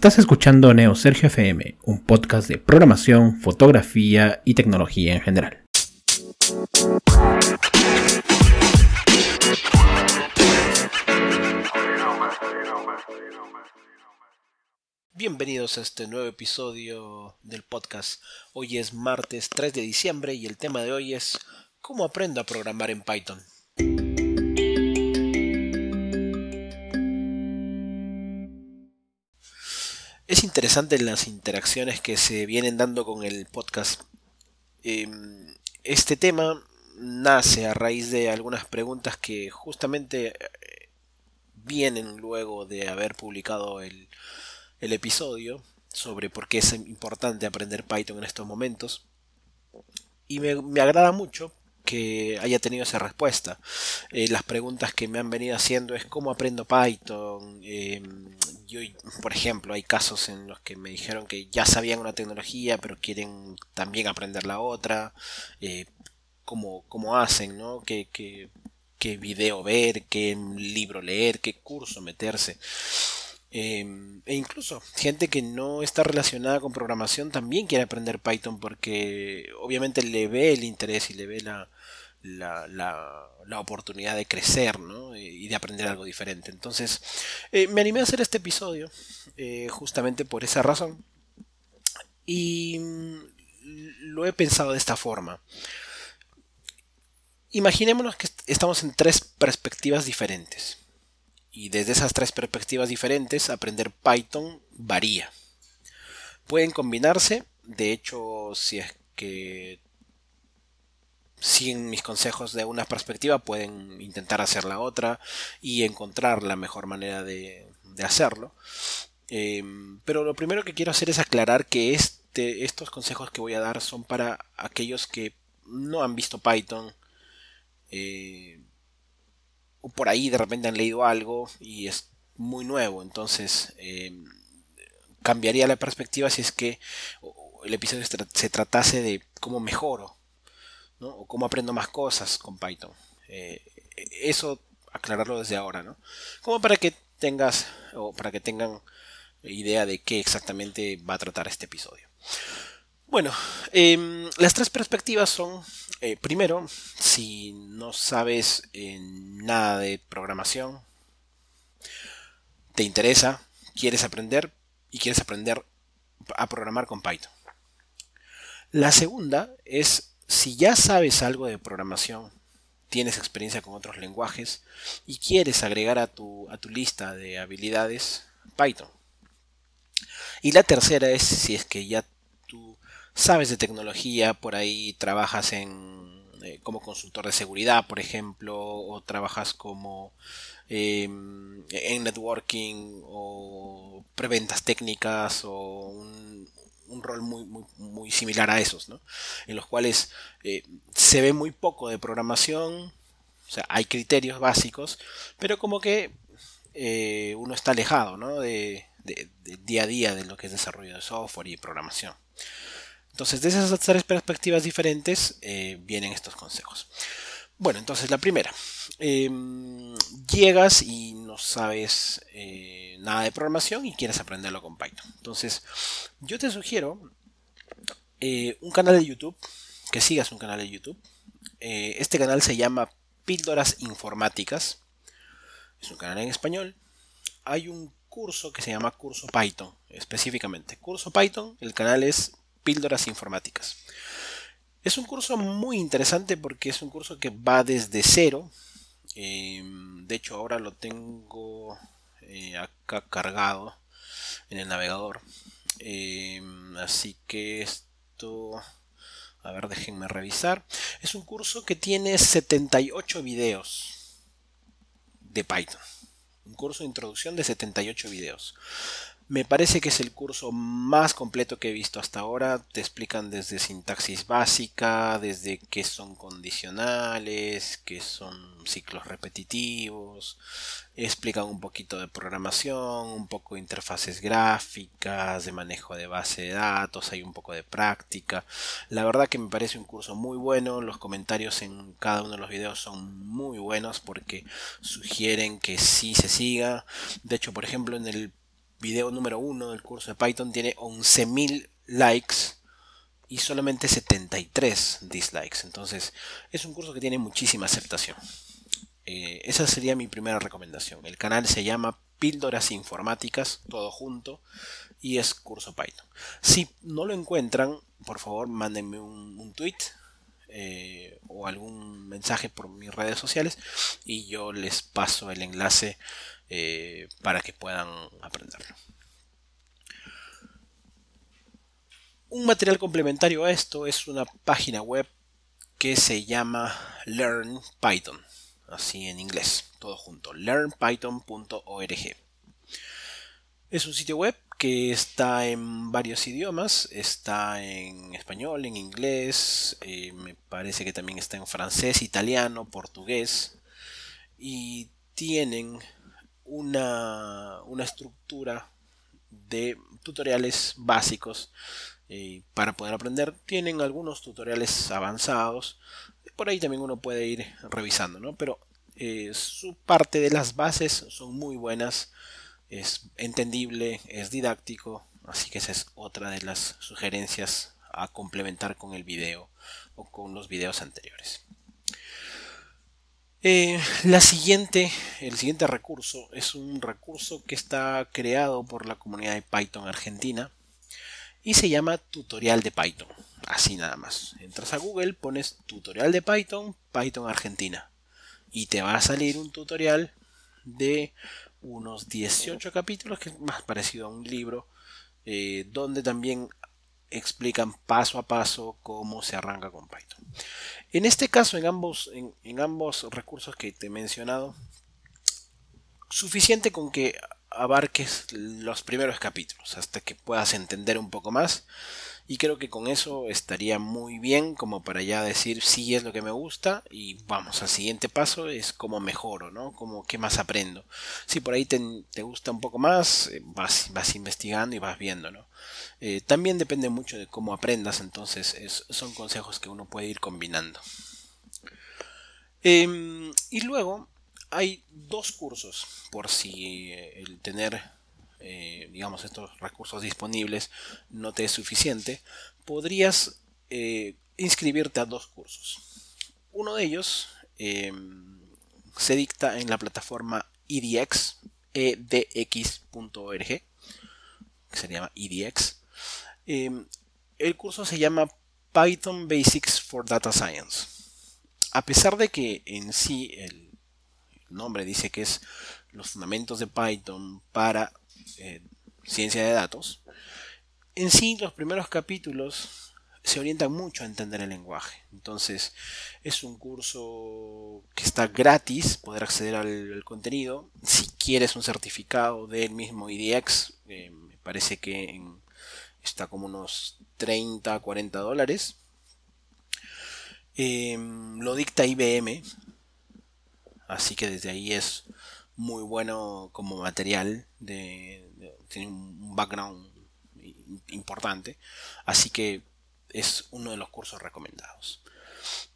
Estás escuchando Neo Sergio FM, un podcast de programación, fotografía y tecnología en general. Bienvenidos a este nuevo episodio del podcast. Hoy es martes 3 de diciembre y el tema de hoy es ¿Cómo aprendo a programar en Python? Es interesante las interacciones que se vienen dando con el podcast. Em, este tema nace a raíz de algunas preguntas que justamente eh, vienen luego de haber publicado el, episodio sobre por qué es importante aprender Python en estos momentos. Y me, agrada mucho que haya tenido esa respuesta. Eh, las preguntas que me han venido haciendo es cómo aprendo Python. Em, yo, por ejemplo, hay casos en los que me dijeron que ya sabían una tecnología, pero quieren también aprender la otra. Eh, cómo, cómo, hacen, ¿no? ¿Qué, qué, qué video ver, qué libro leer, qué curso meterse. Em, e incluso gente que no está relacionada con programación también quiere aprender Python porque obviamente le ve el interés y le ve la, la, la, oportunidad de crecer y de aprender algo diferente. Entonces eh, me animé a hacer este episodio eh, justamente por esa razón y mm, lo he pensado de esta forma. Imaginémonos que estamos en tres perspectivas diferentes. Y desde esas tres perspectivas diferentes, aprender Python varía. Pueden combinarse, de hecho, si es que siguen mis consejos de una perspectiva, pueden intentar hacer la otra y encontrar la mejor manera de, hacerlo. Em, pero lo primero que quiero hacer es aclarar que este, estos consejos que voy a dar son para aquellos que no han visto Python. Eh, o por ahí de repente han leído algo y es muy nuevo, entonces em, cambiaría la perspectiva si es que el episodio se tratase de cómo mejoro o cómo aprendo más cosas con Python. Eh, eso aclararlo desde ahora, ¿no? Como para que tengas o para que tengan idea de qué exactamente va a tratar este episodio. Bueno, em, las tres perspectivas son, eh, primero, si no sabes eh, nada de programación, te interesa, quieres aprender y quieres aprender a programar con Python. La segunda es si ya sabes algo de programación, tienes experiencia con otros lenguajes y quieres agregar a tu, a tu lista de habilidades Python. Y la tercera es si es que ya sabes de tecnología, por ahí trabajas en, eh, como consultor de seguridad, por ejemplo, o trabajas como em, en networking o preventas técnicas o un, rol muy, muy, similar a esos, ¿no? en los cuales eh, se ve muy poco de programación, o sea, hay criterios básicos, pero como que eh, uno está alejado ¿no? de, día a día de lo que es desarrollo de software y programación. Entonces, de esas tres perspectivas diferentes eh, vienen estos consejos. Bueno, entonces la primera. Em, llegas y no sabes nada de programación y quieres aprenderlo con Python. Entonces, yo te sugiero eh, un canal de YouTube, que sigas un canal de YouTube. este canal se llama Píldoras Informáticas. Es un canal en español. Hay un curso que se llama Curso Python, específicamente. Curso Python, el canal es Píldoras Informáticas. Es un curso muy interesante porque es un curso que va desde cero. Em, de hecho, ahora lo tengo eh, cargado en el navegador. Em, así que esto... A ver, déjenme revisar. Es un curso que tiene 78 videos de Python. Un curso de introducción de 78 videos. Me parece que es el curso más completo que he visto hasta ahora. Te explican desde sintaxis básica, desde qué son condicionales, qué son ciclos repetitivos. Explican un poquito de programación, un poco de interfaces gráficas, de manejo de base de datos, hay un poco de práctica. La verdad que me parece un curso muy bueno. Los comentarios en cada uno de los videos son muy buenos porque sugieren que sí se siga. De hecho, por ejemplo, en el video número uno del curso de Python tiene 11.000 likes y solamente 73 dislikes. Entonces es un curso que tiene muchísima aceptación. Eh, esa sería mi primera recomendación. El canal se llama Píldoras Informáticas, todo junto, y es curso Python. Si no lo encuentran, por favor mándenme un, tweet eh, o algún mensaje por mis redes sociales y yo les paso el enlace eh, para que puedan aprenderlo. Un material complementario a esto es una página web que se llama Learn Python, así en inglés, todo junto, learnpython.org. Es un sitio web que está en varios idiomas, está en español, en inglés, eh, me parece que también está en francés, italiano, portugués, y tienen una, una estructura de tutoriales básicos eh, para poder aprender. Tienen algunos tutoriales avanzados. Por ahí también uno puede ir revisando, ¿no? Pero eh, su parte de las bases son muy buenas. Es entendible, es didáctico. Así que esa es otra de las sugerencias a complementar con el video o con los videos anteriores. Eh, la siguiente, el siguiente recurso es un recurso que está creado por la comunidad de Python Argentina y se llama tutorial de Python. Así nada más. Entras a Google, pones tutorial de Python, Python Argentina. Y te va a salir un tutorial de unos 18 capítulos, que es más parecido a un libro, eh, donde también explican paso a paso cómo se arranca con Python. En este caso, en ambos, en ambos recursos que te he mencionado, suficiente con que abarques los primeros capítulos hasta que puedas entender un poco más y creo que con eso estaría muy bien como para ya decir si es lo que me gusta y vamos al siguiente paso es cómo mejoro, ¿no? Como qué más aprendo. Si por ahí te, gusta un poco más, eh, vas, vas, investigando y vas viendo, ¿no? Eh, también depende mucho de cómo aprendas, entonces son consejos que uno puede ir combinando. Em, y luego hay dos cursos por si eh, el tener eh, digamos estos recursos disponibles no te es suficiente podrías eh, inscribirte a dos cursos. Uno de ellos em, se dicta en la plataforma edx edx.org que se llama edx em, el curso se llama Python Basics for Data Science. A pesar de que en sí el nombre dice que es los fundamentos de Python para eh, ciencia de datos, en sí los primeros capítulos se orientan mucho a entender el lenguaje. Entonces es un curso que está gratis, poder acceder al, contenido. Si quieres un certificado del mismo IDX, eh, me parece que está como unos 30, 40 dólares. Em, lo dicta IBM, Así que desde ahí es muy bueno como material, tiene un background importante, así que es uno de los cursos recomendados.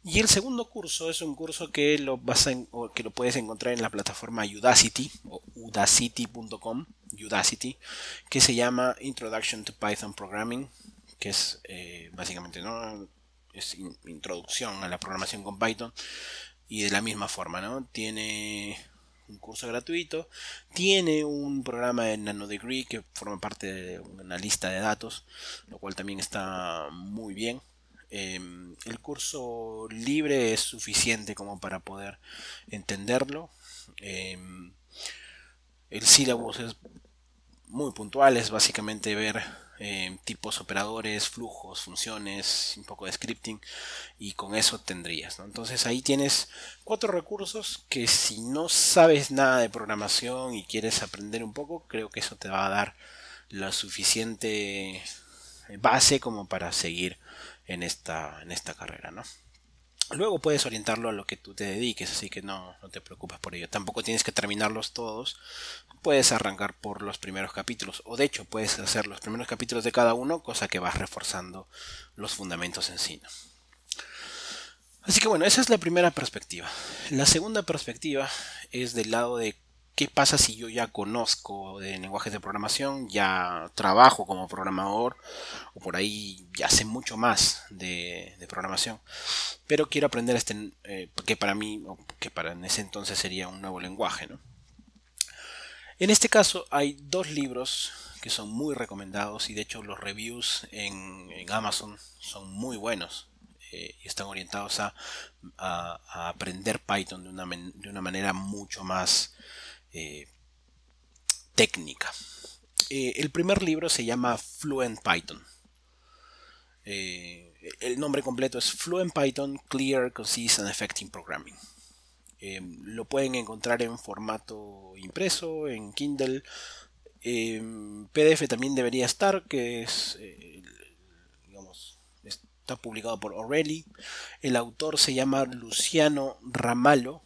Y el segundo curso es un curso que lo, vas que lo puedes encontrar en la plataforma Udacity o udacity.com, Udacity, que se llama Introduction to Python Programming, que es eh, básicamente ¿no? es introducción a la programación con Python y de la misma forma, ¿no? Tiene un curso gratuito, tiene un programa de NanoDegree que forma parte de una lista de datos, lo cual también está muy bien. Em, el curso libre es suficiente como para poder entenderlo. Em, el syllabus es muy puntual, es básicamente ver eh, tipos operadores, flujos, funciones, un poco de scripting y con eso tendrías. Entonces ahí tienes cuatro recursos que si no sabes nada de programación y quieres aprender un poco, creo que eso te va a dar la suficiente base como para seguir en esta, en esta carrera. ¿no? Luego puedes orientarlo a lo que tú te dediques, así que no, no te preocupes por ello. Tampoco tienes que terminarlos todos. Puedes arrancar por los primeros capítulos, o de hecho puedes hacer los primeros capítulos de cada uno, cosa que vas reforzando los fundamentos en sí. Así que bueno, esa es la primera perspectiva. La segunda perspectiva es del lado de ¿qué pasa si yo ya conozco de lenguajes de programación, ya trabajo como programador o por ahí ya sé mucho más de, programación, pero quiero aprender este, eh, que para mí, que para en ese entonces sería un nuevo lenguaje, ¿no? En este caso hay dos libros que son muy recomendados y de hecho los reviews en, Amazon son muy buenos eh, y están orientados a, aprender Python de una, de una manera mucho más eh, técnica. Eh, el primer libro se llama Fluent Python. Eh, el nombre completo es Fluent Python Clear, Concise and Effective Programming. lo pueden encontrar en formato impreso, en Kindle. PDF también debería estar, que es, digamos, está publicado por O'Reilly. El autor se llama Luciano Ramalo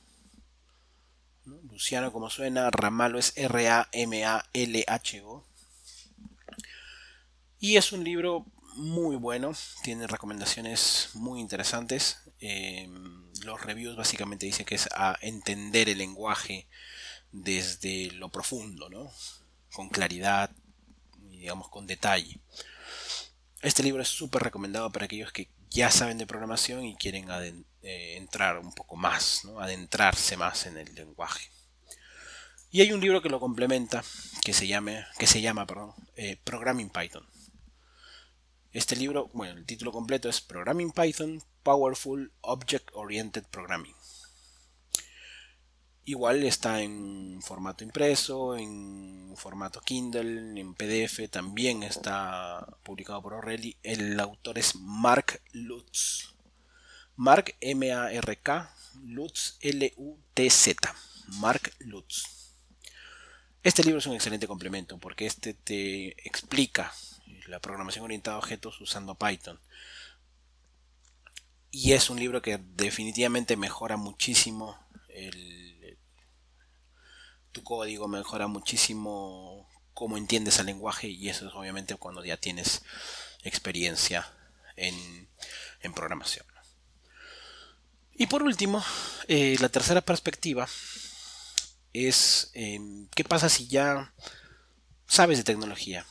Luciano, como suena, Ramalo es R-A-M-A-L-H-O. Y es un libro muy bueno, tiene recomendaciones muy interesantes. Em, los reviews básicamente dicen que es a entender el lenguaje desde lo profundo, ¿no? Con claridad, digamos, con detalle. Este libro es súper recomendado para aquellos que ya saben de programación y quieren eh, entrar un poco más, adentrarse más en el lenguaje. Y hay un libro que lo complementa, que se, llame, que se llama perdón, eh, Programming Python. Este libro, bueno, el título completo es Programming Python Powerful Object Oriented Programming. Igual está en formato impreso, en formato Kindle, en PDF, también está publicado por O'Reilly. El autor es Mark Lutz. Mark M-A-R-K, Lutz L-U-T-Z. Mark Lutz. Este libro es un excelente complemento porque este te explica la programación orientada a objetos usando Python. Y es un libro que definitivamente mejora muchísimo el tu código, mejora muchísimo cómo entiendes el lenguaje y eso es obviamente cuando ya tienes experiencia en, programación. Y por último, eh, la tercera perspectiva es em, qué pasa si ya sabes de tecnología,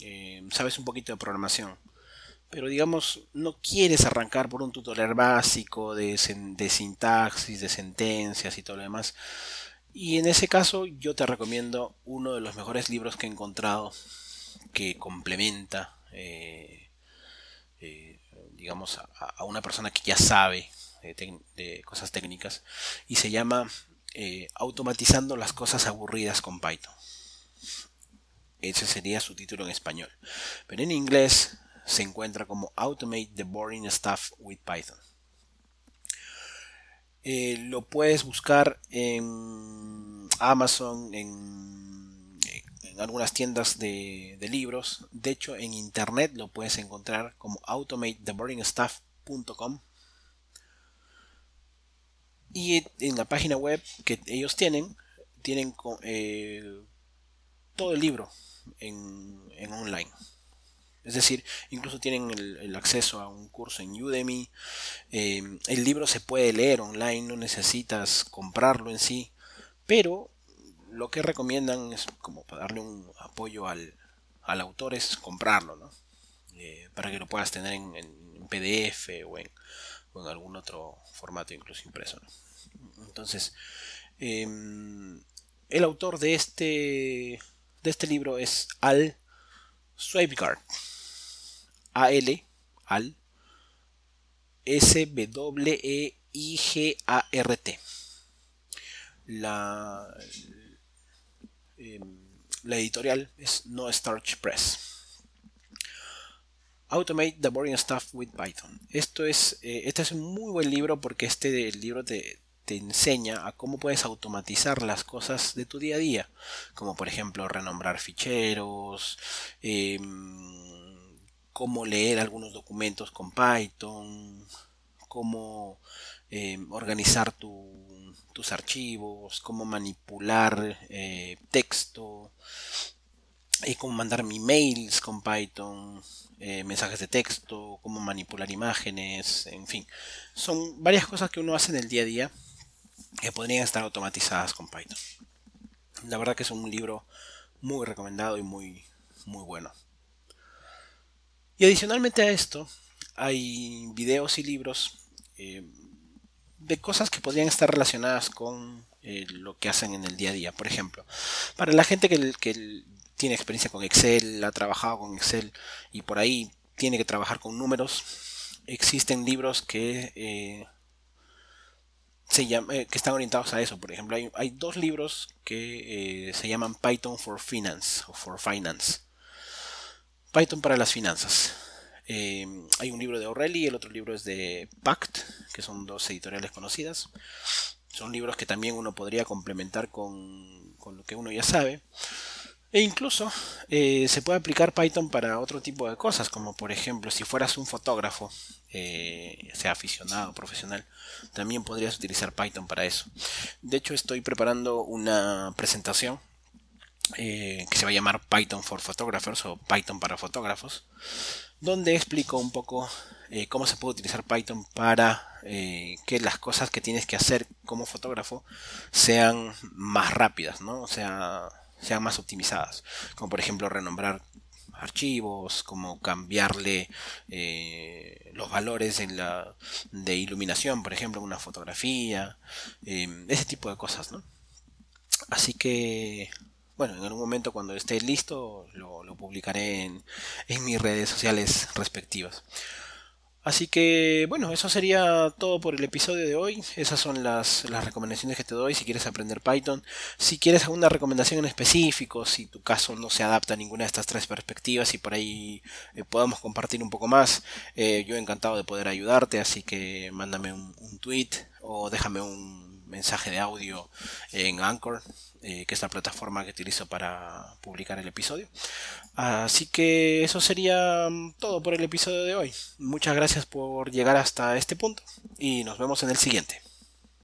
em, sabes un poquito de programación, pero digamos no quieres arrancar por un tutorial básico de, de sintaxis, de sentencias y todo lo demás, y en ese caso yo te recomiendo uno de los mejores libros que he encontrado que complementa, eh, eh, digamos, a, una persona que ya sabe de, cosas técnicas y se llama eh, Automatizando las cosas aburridas con Python. Ese sería su título en español. Pero en inglés se encuentra como Automate the Boring Stuff with Python. Eh, lo puedes buscar en Amazon, en, algunas tiendas de, libros. De hecho, en internet lo puedes encontrar como automatetheboringstuff.com. Y en la página web que ellos tienen, tienen eh, todo el libro en, en online. Es decir, incluso tienen el, acceso a un curso en Udemy. Em, el libro se puede leer online, no necesitas comprarlo en sí. Pero lo que recomiendan es como para darle un apoyo al, autor es comprarlo, ¿no? Eh, para que lo puedas tener en, PDF o en, algún otro formato, incluso impreso. Entonces, em, el autor de este, de este libro es Al Sweipgart. AL, al, S-W-E-I-G-A-R-T. La, em, la editorial es No Starch Press. Automate the Boring Stuff with Python. Esto es, eh, este es un muy buen libro porque este libro te, te enseña a cómo puedes automatizar las cosas de tu día a día, como por ejemplo renombrar ficheros, eh, cómo leer algunos documentos con Python, cómo eh, organizar tus archivos, cómo manipular eh, texto, y cómo mandar mi mails con Python, eh, mensajes de texto, cómo manipular imágenes, en fin. Son varias cosas que uno hace en el día a día que podrían estar automatizadas con Python. La verdad que es un libro muy recomendado y muy, muy bueno. Y adicionalmente a esto, hay videos y libros eh, de cosas que podrían estar relacionadas con eh, lo que hacen en el día a día. Por ejemplo, para la gente que, tiene experiencia con Excel, ha trabajado con Excel y por ahí tiene que trabajar con números, existen libros que, eh, se que están orientados a eso. Por ejemplo, hay, dos libros que se llaman Python for Finance o for Finance. Python para las finanzas. Eh, hay un libro de O'Reilly, el otro libro es de Pact, que son dos editoriales conocidas. Son libros que también uno podría complementar con, lo que uno ya sabe. E incluso eh, se puede aplicar Python para otro tipo de cosas, como por ejemplo si fueras un fotógrafo, eh, sea aficionado profesional, también podrías utilizar Python para eso. De hecho estoy preparando una presentación que se va a llamar Python for Photographers o Python para fotógrafos, donde explico un poco eh, cómo se puede utilizar Python para eh, que las cosas que tienes que hacer como fotógrafo sean más rápidas, ¿no? O sea, sean más optimizadas. Como por ejemplo renombrar archivos, como cambiarle eh, los valores de iluminación, por ejemplo, en una fotografía, ese tipo de cosas, ¿no? Así que bueno, en algún momento cuando esté listo lo, publicaré en, mis redes sociales respectivas. Así que bueno, eso sería todo por el episodio de hoy. Esas son las, recomendaciones que te doy si quieres aprender Python. Si quieres alguna recomendación en específico, si tu caso no se adapta a ninguna de estas tres perspectivas y por ahí eh, podamos compartir un poco más, eh, yo encantado de poder ayudarte. Así que mándame un, un tweet o déjame un mensaje de audio en Anchor eh, que es la plataforma que utilizo para publicar el episodio. Así que eso sería mm, todo por el episodio de hoy. Muchas gracias por llegar hasta este punto y nos vemos en el siguiente.